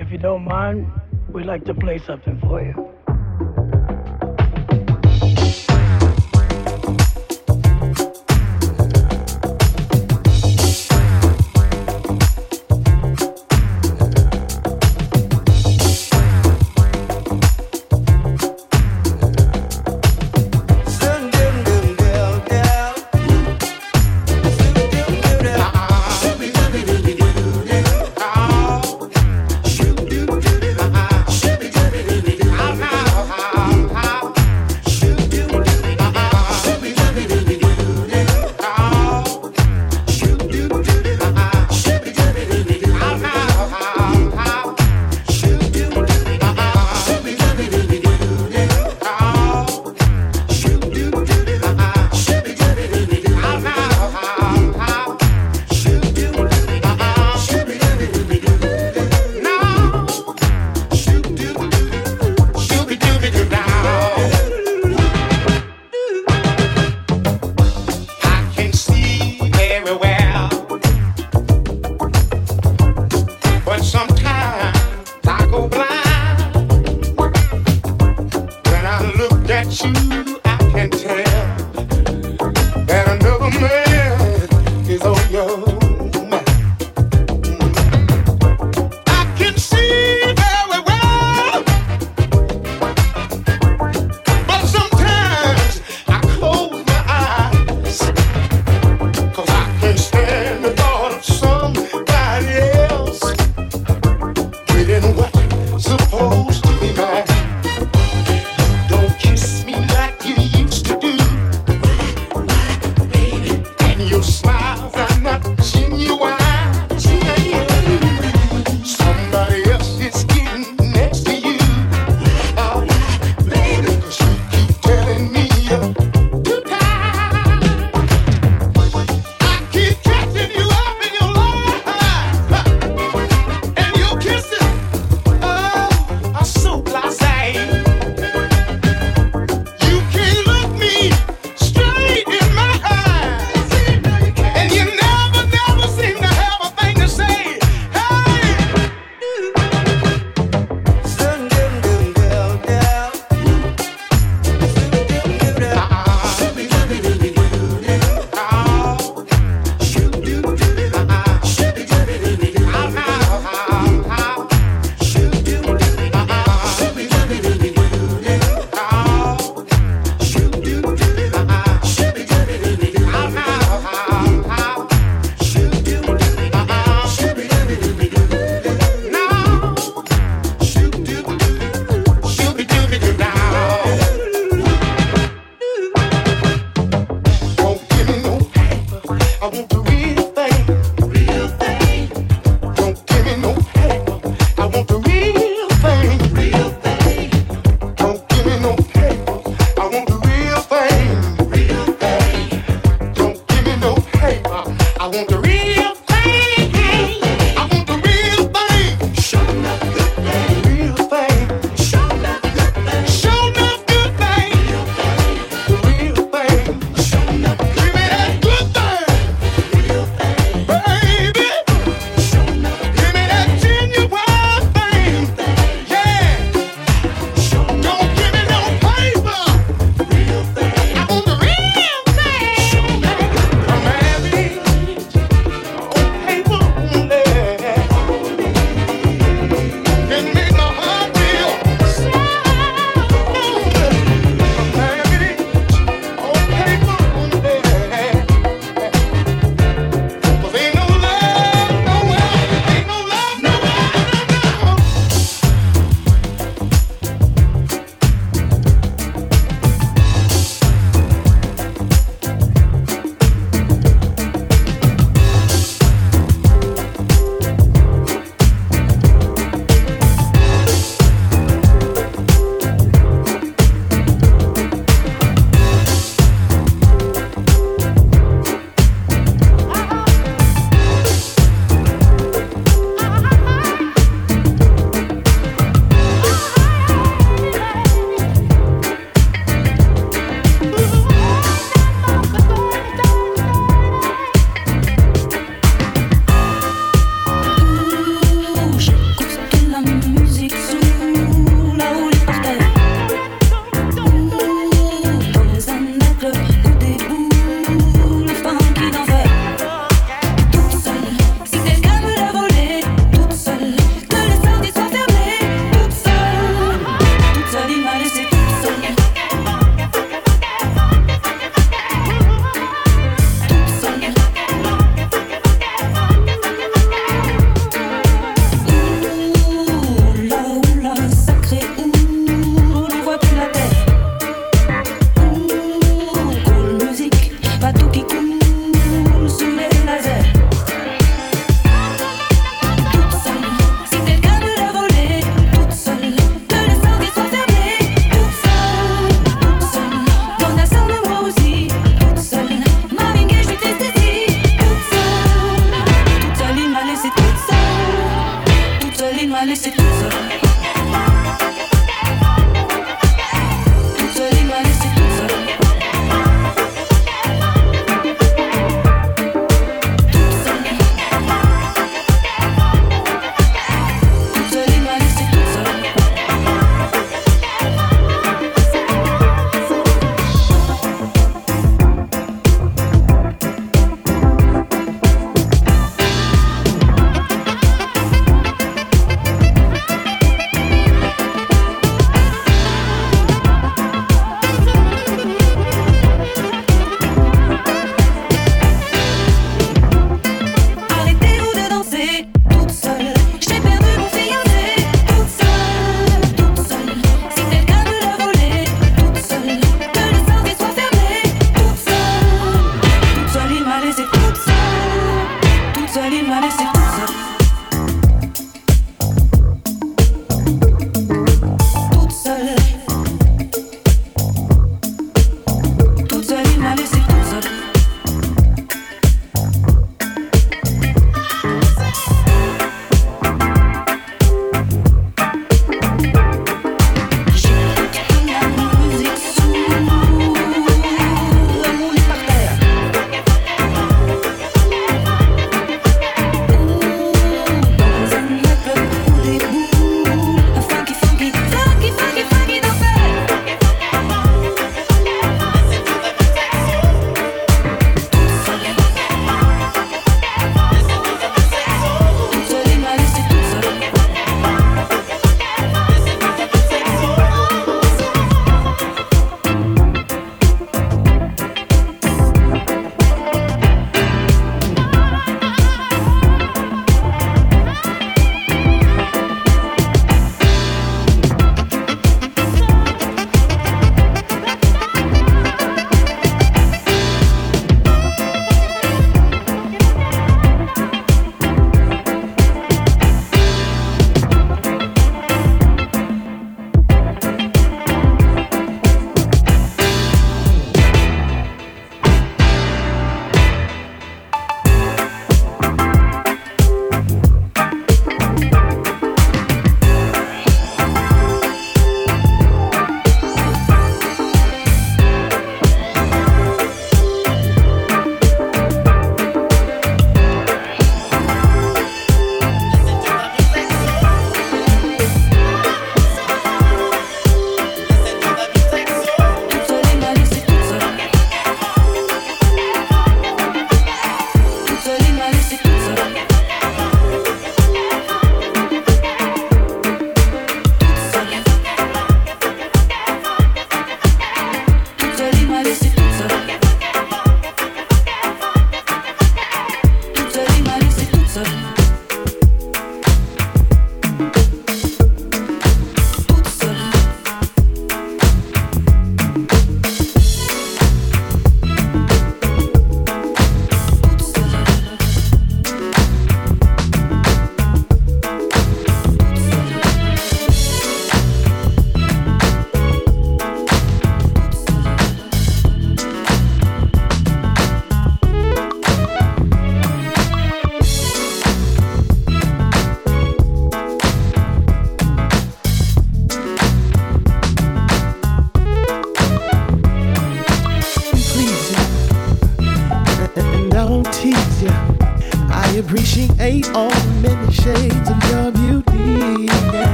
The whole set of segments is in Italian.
If you don't mind, we'd like to play something for you.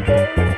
Música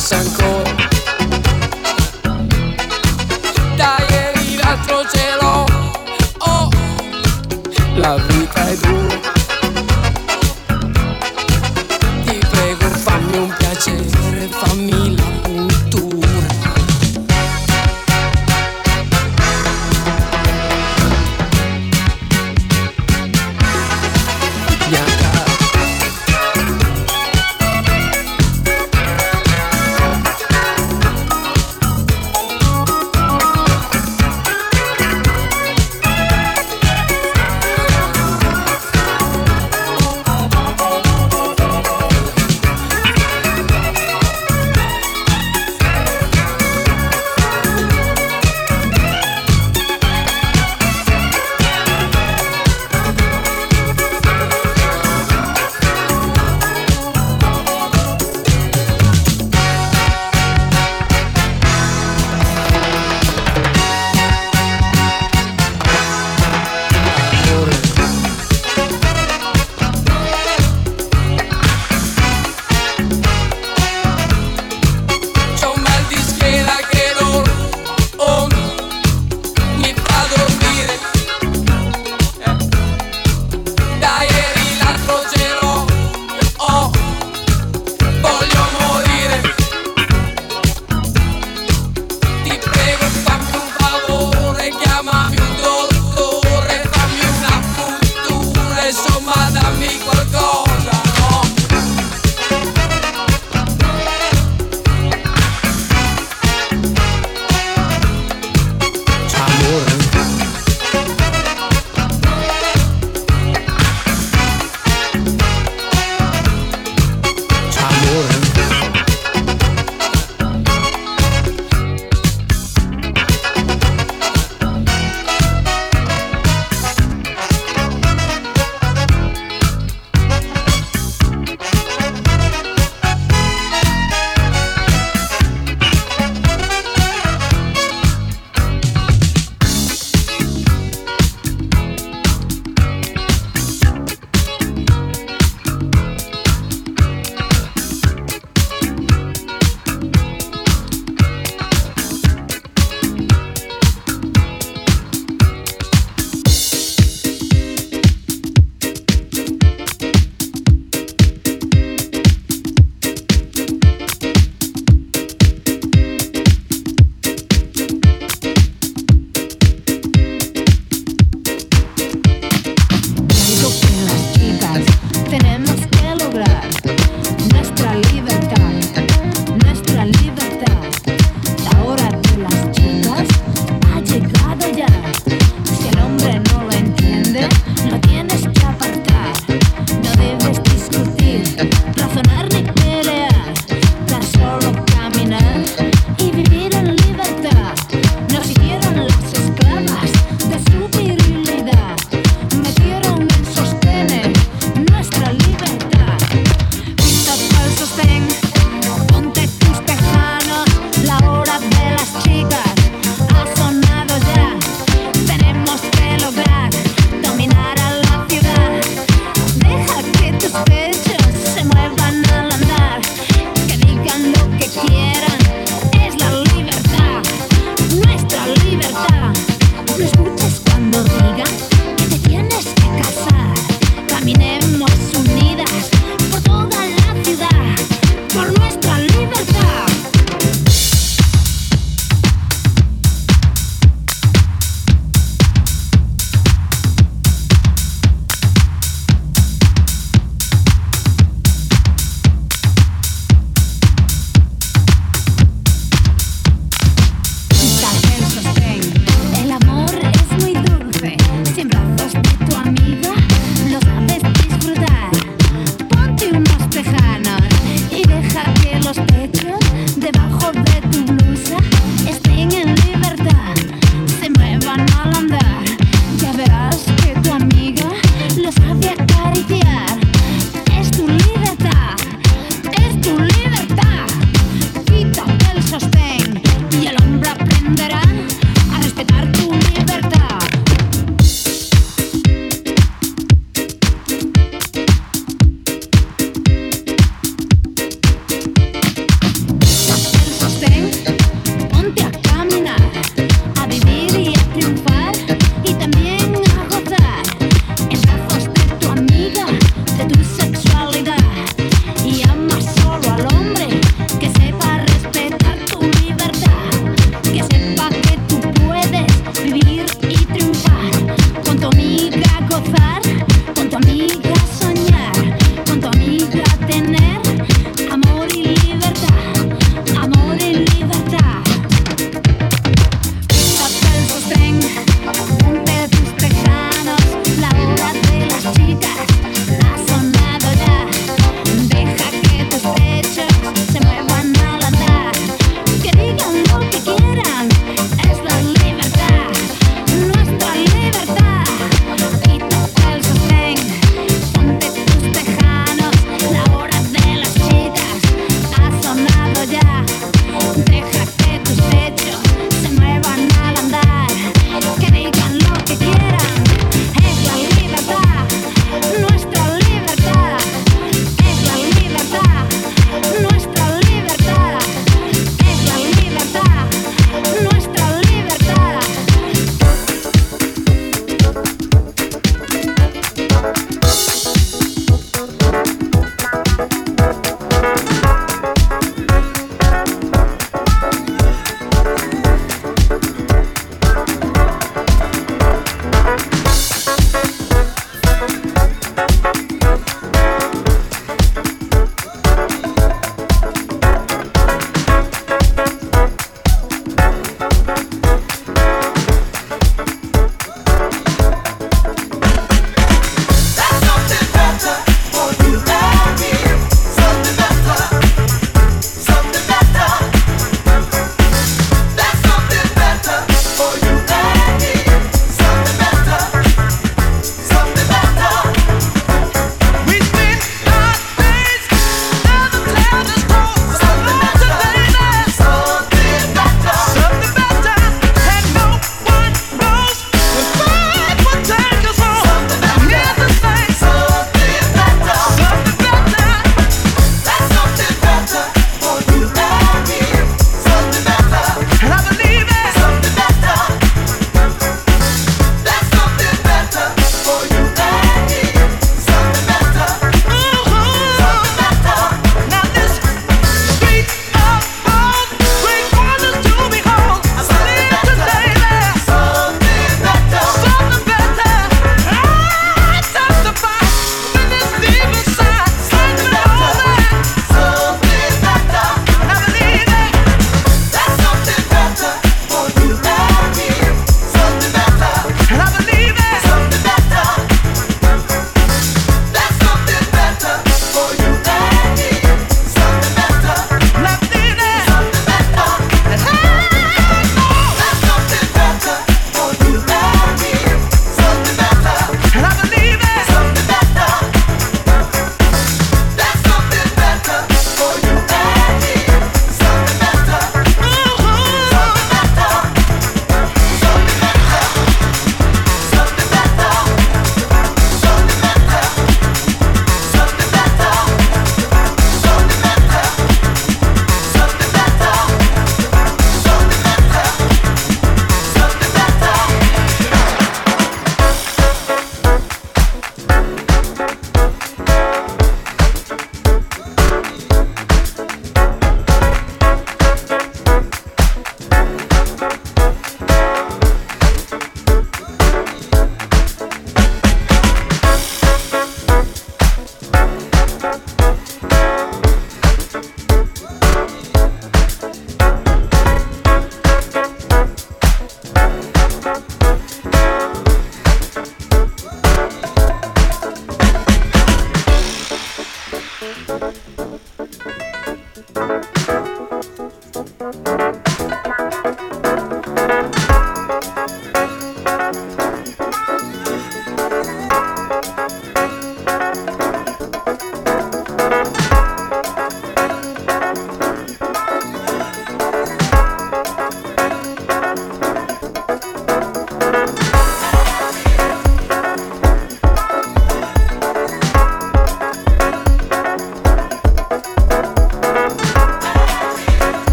piace ancora. Da ieri l'altro cielo, oh, la